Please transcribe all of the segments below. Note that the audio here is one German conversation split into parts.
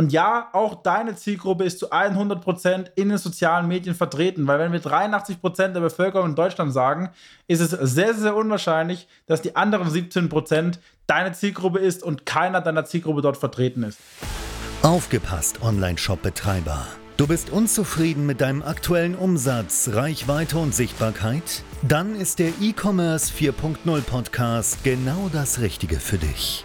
Und ja, auch deine Zielgruppe ist zu 100% in den sozialen Medien vertreten, weil wenn wir 83% der Bevölkerung in Deutschland sagen, ist es sehr, sehr unwahrscheinlich, dass die anderen 17% deine Zielgruppe ist und keiner deiner Zielgruppe dort vertreten ist. Aufgepasst, Online-Shop-Betreiber. Du bist unzufrieden mit deinem aktuellen Umsatz, Reichweite und Sichtbarkeit? Dann ist der E-Commerce 4.0 Podcast genau das Richtige für dich.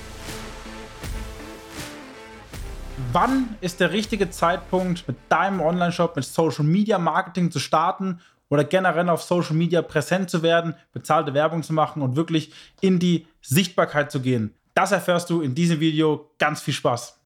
Wann ist der richtige Zeitpunkt, mit deinem Online-Shop, mit Social Media Marketing zu starten oder generell auf Social Media präsent zu werden, bezahlte Werbung zu machen und wirklich in die Sichtbarkeit zu gehen? Das erfährst du in diesem Video. Ganz viel Spaß!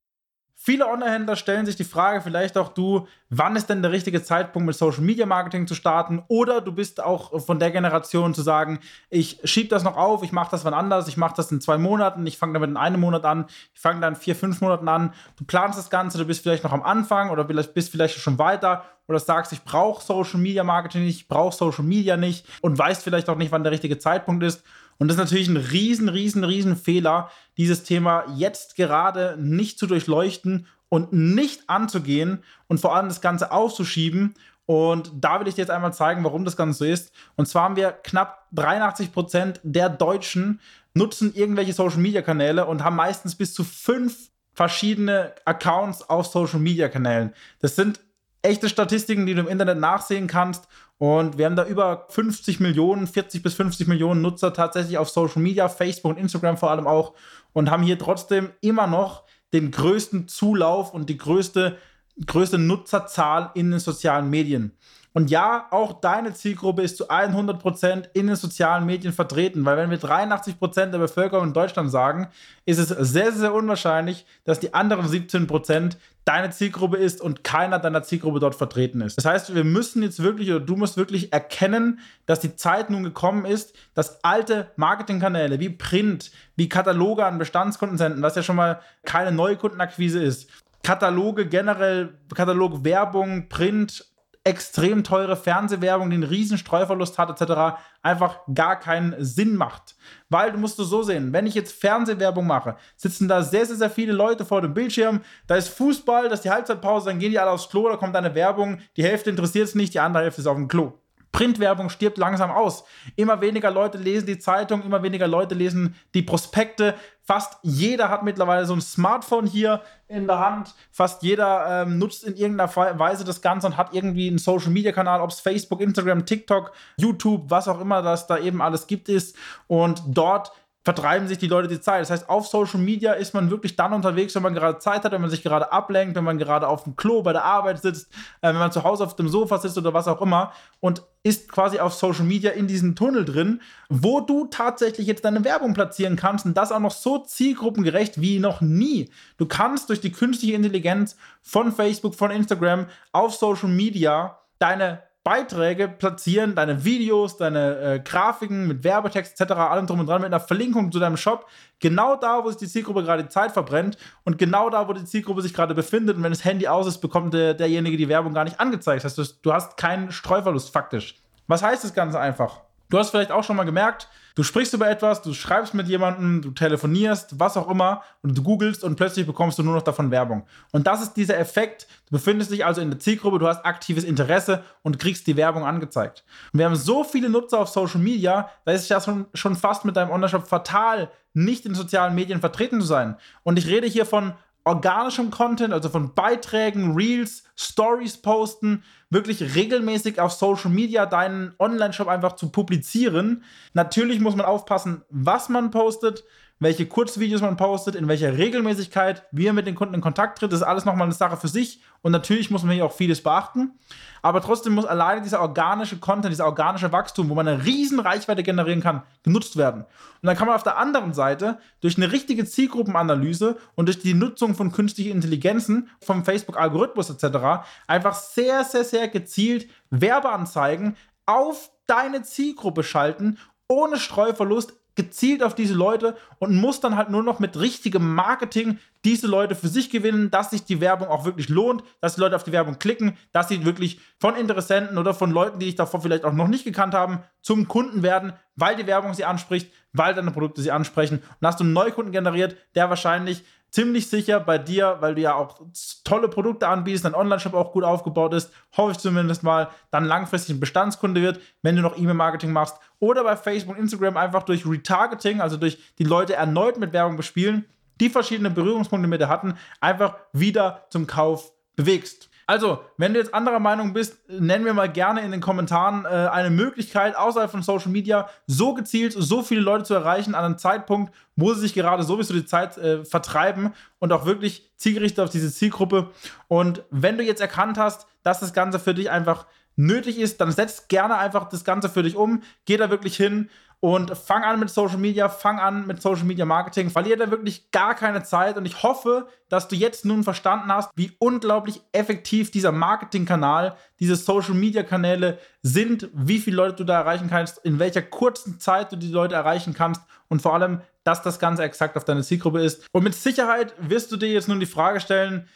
Viele Online-Händler stellen sich die Frage, vielleicht auch du, wann ist denn der richtige Zeitpunkt mit Social Media Marketing zu starten? Oder du bist auch von der Generation zu sagen, ich schiebe das noch auf, ich mache das wann anders, ich mache das in zwei Monaten, ich fange damit in einem Monat an, ich fange dann vier, fünf Monaten an. Du planst das Ganze, du bist vielleicht noch am Anfang oder bist vielleicht schon weiter oder sagst, ich brauche Social Media Marketing nicht, ich brauche Social Media nicht und weißt vielleicht auch nicht, wann der richtige Zeitpunkt ist. Und das ist natürlich ein riesen, riesen, riesen Fehler, dieses Thema jetzt gerade nicht zu durchleuchten und nicht anzugehen und vor allem das Ganze aufzuschieben. Und da will ich dir jetzt einmal zeigen, warum das Ganze so ist. Und zwar haben wir knapp 83 Prozent der Deutschen nutzen irgendwelche Social Media Kanäle und haben meistens bis zu fünf verschiedene Accounts auf Social Media Kanälen. Das sind echte Statistiken, die du im Internet nachsehen kannst. Und wir haben da über 50 Millionen, 40 bis 50 Millionen Nutzer tatsächlich auf Social Media, Facebook und Instagram vor allem auch. Und haben hier trotzdem immer noch den größten Zulauf und die größte, größte Nutzerzahl in den sozialen Medien. Und ja, auch deine Zielgruppe ist zu 100% in den sozialen Medien vertreten, weil wenn wir 83% der Bevölkerung in Deutschland sagen, ist es sehr, sehr unwahrscheinlich, dass die anderen 17% deine Zielgruppe ist und keiner deiner Zielgruppe dort vertreten ist. Das heißt, wir müssen jetzt wirklich oder du musst wirklich erkennen, dass die Zeit nun gekommen ist, dass alte Marketingkanäle wie Print, wie Kataloge an Bestandskunden senden, was ja schon mal keine Neukundenakquise ist, Kataloge generell, Katalog Werbung, Print, extrem teure Fernsehwerbung, einen riesen Streuverlust hat, etc., einfach gar keinen Sinn macht. Weil du musst es so sehen, wenn ich jetzt Fernsehwerbung mache, sitzen da sehr, sehr, sehr viele Leute vor dem Bildschirm, da ist Fußball, das ist die Halbzeitpause, dann gehen die alle aufs Klo, da kommt eine Werbung, die Hälfte interessiert es nicht, die andere Hälfte ist auf dem Klo. Printwerbung stirbt langsam aus. Immer weniger Leute lesen die Zeitung, immer weniger Leute lesen die Prospekte. Fast jeder hat mittlerweile so ein Smartphone hier in der Hand. Fast jeder ähm, nutzt in irgendeiner Weise das Ganze und hat irgendwie einen Social Media Kanal, ob es Facebook, Instagram, TikTok, YouTube, was auch immer das da eben alles gibt ist. Und dort vertreiben sich die Leute die Zeit. Das heißt, auf Social Media ist man wirklich dann unterwegs, wenn man gerade Zeit hat, wenn man sich gerade ablenkt, wenn man gerade auf dem Klo bei der Arbeit sitzt, äh, wenn man zu Hause auf dem Sofa sitzt oder was auch immer und ist quasi auf Social Media in diesem Tunnel drin, wo du tatsächlich jetzt deine Werbung platzieren kannst und das auch noch so zielgruppengerecht wie noch nie. Du kannst durch die künstliche Intelligenz von Facebook, von Instagram auf Social Media deine Beiträge platzieren, deine Videos, deine äh, Grafiken mit Werbetext etc., allem drum und dran, mit einer Verlinkung zu deinem Shop, genau da, wo sich die Zielgruppe gerade die Zeit verbrennt und genau da, wo die Zielgruppe sich gerade befindet. Und wenn das Handy aus ist, bekommt der, derjenige die Werbung gar nicht angezeigt. Das heißt, du, du hast keinen Streuverlust faktisch. Was heißt das Ganze einfach? Du hast vielleicht auch schon mal gemerkt, du sprichst über etwas, du schreibst mit jemandem, du telefonierst, was auch immer, und du googelst und plötzlich bekommst du nur noch davon Werbung. Und das ist dieser Effekt. Du befindest dich also in der Zielgruppe, du hast aktives Interesse und kriegst die Werbung angezeigt. Und wir haben so viele Nutzer auf Social Media, da ist es ja schon, schon fast mit deinem Online-Shop fatal, nicht in sozialen Medien vertreten zu sein. Und ich rede hier von organischem Content, also von Beiträgen, Reels, Stories posten, wirklich regelmäßig auf Social Media deinen Online-Shop einfach zu publizieren. Natürlich muss man aufpassen, was man postet, welche Kurzvideos man postet, in welcher Regelmäßigkeit, wie er mit den Kunden in Kontakt tritt, das ist alles nochmal eine Sache für sich. Und natürlich muss man hier auch vieles beachten. Aber trotzdem muss alleine dieser organische Content, dieser organische Wachstum, wo man eine riesen Reichweite generieren kann, genutzt werden. Und dann kann man auf der anderen Seite durch eine richtige Zielgruppenanalyse und durch die Nutzung von künstlichen Intelligenzen, vom Facebook-Algorithmus etc., etc. einfach sehr, sehr, sehr gezielt Werbeanzeigen auf deine Zielgruppe schalten, ohne Streuverlust, gezielt auf diese Leute und muss dann halt nur noch mit richtigem Marketing diese Leute für sich gewinnen, dass sich die Werbung auch wirklich lohnt, dass die Leute auf die Werbung klicken, dass sie wirklich von Interessenten oder von Leuten, die dich davor vielleicht auch noch nicht gekannt haben, zum Kunden werden, weil die Werbung sie anspricht, weil deine Produkte sie ansprechen. Und hast du einen Neukunden generiert, der wahrscheinlich ziemlich sicher bei dir, weil du ja auch tolle Produkte anbietest, dein Online-Shop auch gut aufgebaut ist, hoffe ich zumindest mal, dann langfristig ein Bestandskunde wird, wenn du noch E-Mail-Marketing machst. Oder bei Facebook und Instagram einfach durch Retargeting, also durch die Leute erneut mit Werbung bespielen, die verschiedenen Berührungspunkte mit dir hatten, einfach wieder zum Kauf bewegst. Also, wenn du jetzt anderer Meinung bist, nennen wir mal gerne in den Kommentaren äh, eine Möglichkeit, außerhalb von Social Media so gezielt so viele Leute zu erreichen an einem Zeitpunkt, wo sie sich gerade sowieso die Zeit äh, vertreiben und auch wirklich zielgerichtet auf diese Zielgruppe. Und wenn du jetzt erkannt hast, dass das Ganze für dich einfach nötig ist, dann setz gerne einfach das Ganze für dich um. Geh da wirklich hin und fang an mit Social Media, fang an mit Social Media Marketing. Verlier da wirklich gar keine Zeit und ich hoffe, dass du jetzt nun verstanden hast, wie unglaublich effektiv dieser Marketingkanal, diese Social Media Kanäle sind, wie viele Leute du da erreichen kannst, in welcher kurzen Zeit du die Leute erreichen kannst und vor allem, dass das Ganze exakt auf deine Zielgruppe ist. Und mit Sicherheit wirst du dir jetzt nun die Frage stellen,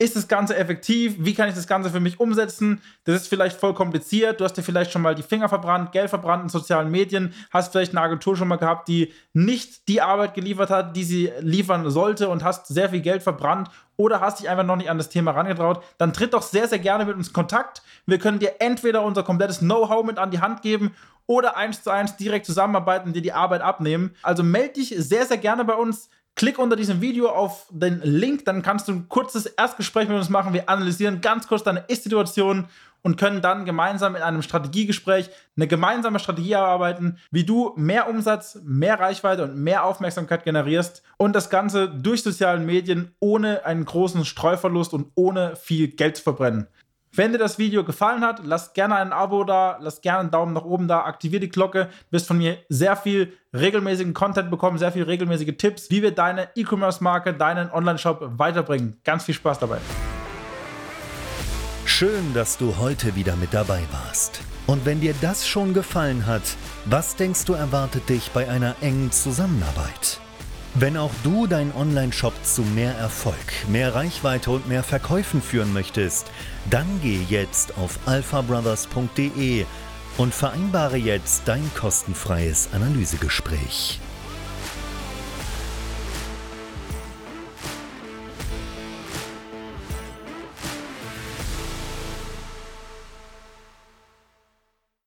ist das Ganze effektiv? Wie kann ich das Ganze für mich umsetzen? Das ist vielleicht voll kompliziert. Du hast dir vielleicht schon mal die Finger verbrannt, Geld verbrannt in sozialen Medien, hast vielleicht eine Agentur schon mal gehabt, die nicht die Arbeit geliefert hat, die sie liefern sollte und hast sehr viel Geld verbrannt oder hast dich einfach noch nicht an das Thema herangetraut, dann tritt doch sehr, sehr gerne mit uns in Kontakt. Wir können dir entweder unser komplettes Know-how mit an die Hand geben oder eins zu eins direkt zusammenarbeiten und dir die Arbeit abnehmen. Also melde dich sehr, sehr gerne bei uns. Klick unter diesem Video auf den Link, dann kannst du ein kurzes Erstgespräch mit uns machen. Wir analysieren ganz kurz deine Ist-Situation und können dann gemeinsam in einem Strategiegespräch eine gemeinsame Strategie erarbeiten, wie du mehr Umsatz, mehr Reichweite und mehr Aufmerksamkeit generierst und das Ganze durch soziale Medien ohne einen großen Streuverlust und ohne viel Geld zu verbrennen. Wenn dir das Video gefallen hat, lass gerne ein Abo da, lass gerne einen Daumen nach oben da, aktiviere die Glocke. Du wirst von mir sehr viel regelmäßigen Content bekommen, sehr viel regelmäßige Tipps, wie wir deine E-Commerce-Marke, deinen Online-Shop weiterbringen. Ganz viel Spaß dabei. Schön, dass du heute wieder mit dabei warst. Und wenn dir das schon gefallen hat, was denkst du erwartet dich bei einer engen Zusammenarbeit? Wenn auch du deinen Online-Shop zu mehr Erfolg, mehr Reichweite und mehr Verkäufen führen möchtest, dann geh jetzt auf alphabrothers.de und vereinbare jetzt dein kostenfreies Analysegespräch.